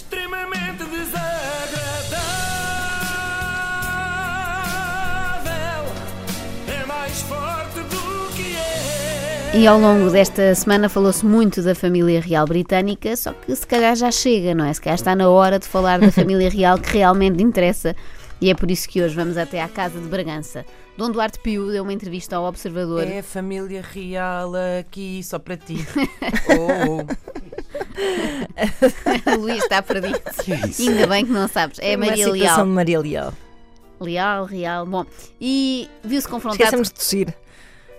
extremamente desagradável. É mais forte do que é. E ao longo desta semana falou-se muito da família real britânica, só que se calhar já chega, não é? Se calhar está na hora de falar da família real que realmente interessa. E é por isso que hoje vamos até à Casa de Bragança. Dom Duarte Pio deu uma entrevista ao Observador. É a família real aqui, só para ti. oh, oh. O Luís está perdido. Que é isso? Ainda bem que não sabes. É a Uma Maria Leal. de Maria Leal. Leal, real. Bom, e viu-se confrontado. Esquecemos de tossir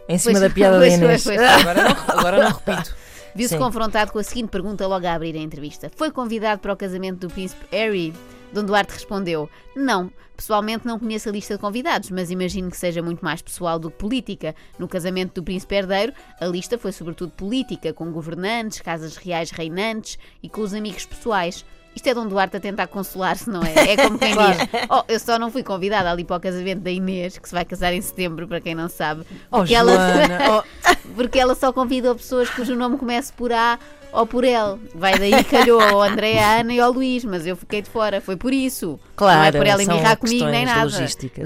em cima Pois, da piada pois, da Inês. pois, pois. Agora, não, agora não repito. Viu-se Sim. confrontado com a seguinte pergunta logo a abrir a entrevista: Foi convidado para o casamento do príncipe Harry? Dom Duarte respondeu: Não, pessoalmente não conheço a lista de convidados, mas imagino que seja muito mais pessoal do que política. No casamento do príncipe herdeiro, a lista foi sobretudo política, com governantes, casas reais reinantes e com os amigos pessoais. Isto é Dom Duarte a tentar consolar-se, não é? É como quem diz: Oh, eu só não fui convidada ali para o casamento da Inês, que se vai casar em setembro, para quem não sabe. Oh, Porque ela- oh, porque ela só convidou pessoas cujo nome comece por A ou por L. Vai daí calhou ao André, à Ana e ao Luís, mas eu fiquei de fora. Foi por isso. Claro, Não é por ela embirrar comigo nem nada.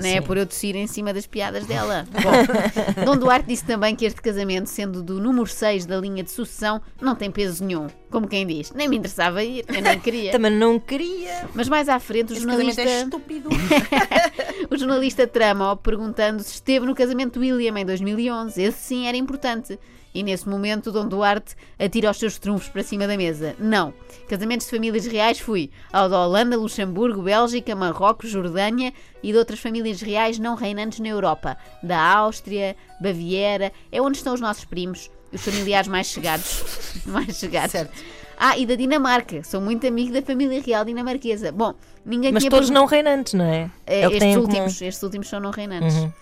Nem é por eu tossir em cima das piadas dela. Bom, Dom Duarte disse também que este casamento, sendo do número 6 da linha de sucessão, não tem peso nenhum. Como quem diz, nem me interessava ir, eu nem queria. Também não queria. Mas mais à frente, o casamento jornalista. é estúpido. O jornalista trama-o perguntando se esteve no casamento de William em 2011. Esse sim era importante. E nesse momento, Dom Duarte atira os seus trunfos para cima da mesa. Não. Casamentos de famílias reais fui ao da Holanda, Luxemburgo, Bélgica, Marrocos, Jordânia e de outras famílias reais não reinantes na Europa. Da Áustria, Baviera. É onde estão os nossos primos, os familiares mais chegados. mais chegados. Certo. Ah, e da Dinamarca. Sou muito amigo da família real dinamarquesa. Bom, ninguém Mas tinha todos não reinantes, não é? que têm estes, últimos, estes últimos são não reinantes. Uhum.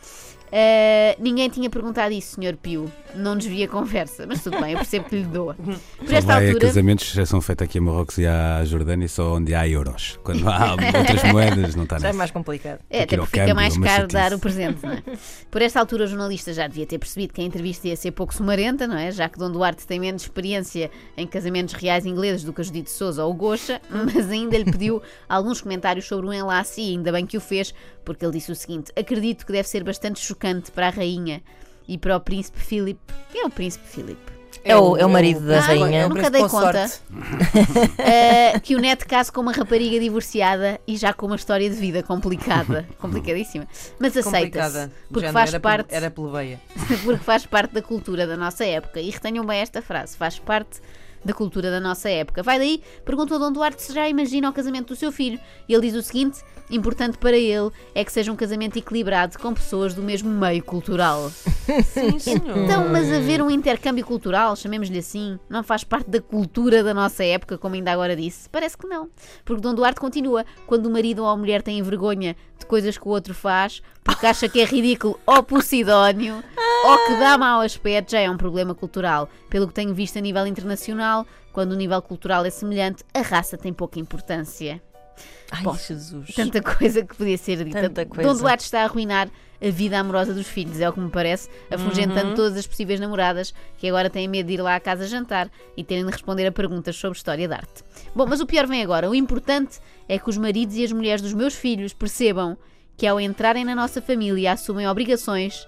Eh, ninguém tinha perguntado isso, Sr. Pio. Não desvia a conversa, mas tudo bem, eu percebo que lhe doa. Por Só esta altura. casamentos já são feitos aqui a Marrocos e à Jordânia só onde há euros. Quando há outras moedas, não está Já é mais complicado. É, até porque fica mais caro dar o presente, não é? Por esta altura, o jornalista já devia ter percebido que a entrevista ia ser pouco sumarenta, não é? Já que Dom Duarte tem menos experiência em casamentos reais ingleses do que a Judite Souza ou o Gocha, mas ainda lhe pediu alguns comentários sobre o enlace e ainda bem que o fez, porque ele disse o seguinte: Acredito que deve ser bastante chocante para a rainha e para o príncipe Philip. Quem é o príncipe Philip? É o- é o marido da Ah, rainha. É o Nunca dei consorte. Uh, que o neto case com uma rapariga divorciada e já com uma história de vida complicada, complicadíssima, mas aceita-se porque faz era, parte, Era plebeia. porque faz parte da cultura da nossa época. E retenham bem esta frase: faz parte da cultura da nossa época. Vai daí, perguntou Dom Duarte se já imagina o casamento do seu filho. E ele diz o seguinte: importante para ele é que seja um casamento equilibrado com pessoas do mesmo meio cultural. Sim, senhor. Então, mas haver um intercâmbio cultural, chamemos-lhe assim, não faz parte da cultura da nossa época, como ainda agora disse? Parece que não. Porque Dom Duarte continua: quando o marido ou a mulher tem vergonha de coisas que o outro faz, porque acha que é ridículo ou posidónio, ou que dá mau aspecto, já é um problema cultural. Pelo que tenho visto a nível internacional, quando o nível cultural é semelhante, a raça tem pouca importância. Ai, Bom, Jesus. Tanta coisa que podia ser dita. Tanta coisa. Dom Duarte está a arruinar a vida amorosa dos filhos, é o que me parece, afugentando Uhum. todas as possíveis namoradas que agora têm medo de ir lá à casa jantar e terem de responder a perguntas sobre história de arte. Bom, mas o pior vem agora. O importante é que os maridos e as mulheres dos meus filhos percebam que ao entrarem na nossa família assumem obrigações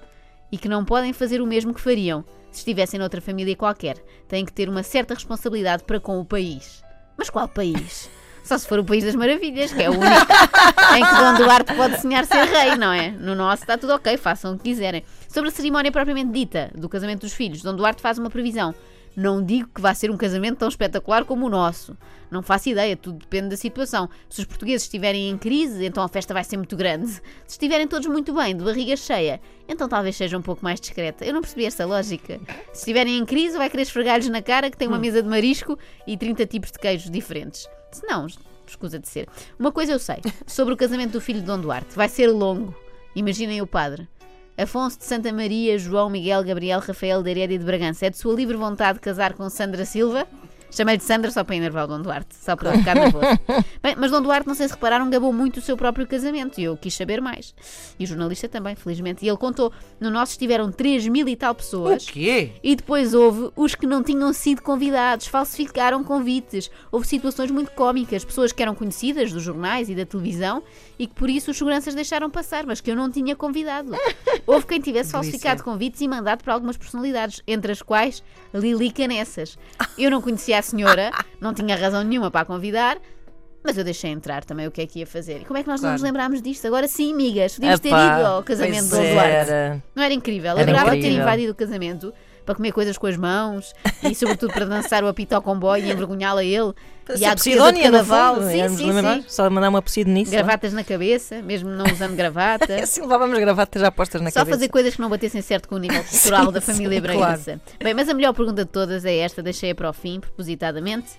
e que não podem fazer o mesmo que fariam se estivessem noutra família qualquer. Têm que ter uma certa responsabilidade para com o país. Mas qual país? Só se for o País das Maravilhas, que é o único em que Dom Duarte pode sonhar ser rei, não é? No nosso está tudo ok, façam o que quiserem. Sobre a cerimónia propriamente dita do casamento dos filhos, Dom Duarte faz uma previsão. Não digo que vai ser um casamento tão espetacular como o nosso. Não faço ideia, tudo depende da situação. Se os portugueses estiverem em crise, então a festa vai ser muito grande. Se estiverem todos muito bem, de barriga cheia, então talvez seja um pouco mais discreta. Eu não percebi esta lógica. Se estiverem em crise, vai querer esfregar-lhes na cara que tem uma mesa de marisco e 30 tipos de queijos diferentes. Se não, escusa de ser. Uma coisa eu sei, sobre o casamento do filho de Dom Duarte. Vai ser longo. Imaginem o padre. Afonso de Santa Maria, João Miguel, Gabriel, Rafael de Herédia de Bragança. É de sua livre vontade casar com Sandra Silva? Chamei-lhe Sandra só para enervar o Dom Duarte, só para ficar nervoso. Bem, mas Dom Duarte, não sei se repararam, gabou muito o seu próprio casamento e eu quis saber mais. E o jornalista também, felizmente. E ele contou: no nosso estiveram 3 mil e tal O pessoas. quê? E depois houve os que não tinham sido convidados, falsificaram convites. Houve situações muito cómicas, pessoas que eram conhecidas dos jornais e da televisão e que por isso os seguranças deixaram passar, mas que eu não tinha convidado. Houve quem tivesse falsificado convites e mandado para algumas personalidades, entre as quais Lili Canessas. Eu não conhecia a senhora, não tinha razão nenhuma para a convidar. Mas eu deixei entrar também o que é que ia fazer. E como é que nós não Claro. nos lembrámos disto? Agora sim, amigas, podíamos ter Epá, ido ao casamento do. Duarte. Era. Não era incrível? Era Adorava ter invadido o casamento para comer coisas com as mãos e, sobretudo, para dançar o apito ao comboio e envergonhá-lo a ele. Para e de Posidónia, Cadaval. fundo. Sim, sim, sim. Só mandar uma posidonice. não é? Gravatas na cabeça, mesmo não usando gravata. É assim, levávamos gravatas já postas na Só cabeça. fazer coisas que não batessem certo com o nível cultural Sim, da família Bragança. Bem, mas a melhor pergunta de todas é esta, deixei-a para o fim, propositadamente.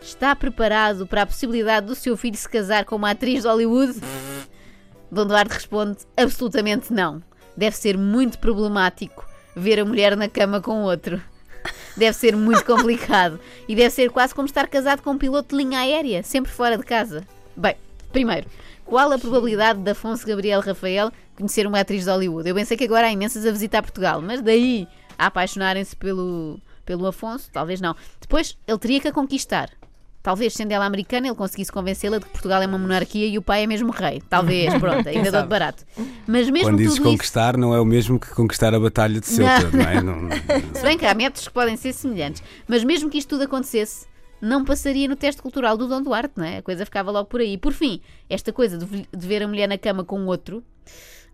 Está preparado para a possibilidade do seu filho se casar com uma atriz de Hollywood? Dom Duarte responde: absolutamente não. Deve ser muito problemático ver a mulher na cama com outro. Deve ser muito complicado. E deve ser quase como estar casado com um piloto de linha aérea, sempre fora de casa. Bem, primeiro, qual a probabilidade de Afonso Gabriel Rafael conhecer uma atriz de Hollywood? Eu pensei que agora há imensas a visitar Portugal, mas daí a apaixonarem-se pelo, pelo Afonso, talvez não. Depois, ele teria que a conquistar. Talvez, sendo ela americana, ele conseguisse convencê-la de que Portugal é uma monarquia e o pai é mesmo rei. Talvez, pronto, ainda dou de barato. Mas mesmo Quando dizes tudo isso. conquistar, não é o mesmo que conquistar a Batalha de Ceuta, não, é? Não- Se bem que há métodos que podem ser semelhantes. Mas mesmo que isto tudo acontecesse, não passaria no teste cultural do Dom Duarte, não é? A coisa ficava logo por aí. Por fim, esta coisa de, de ver a mulher na cama com outro,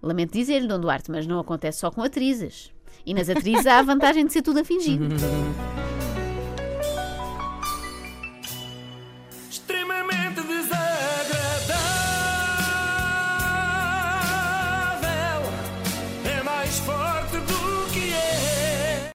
lamento dizer-lhe, Dom Duarte, mas não acontece só com atrizes. E nas atrizes há a vantagem de ser tudo a fingir.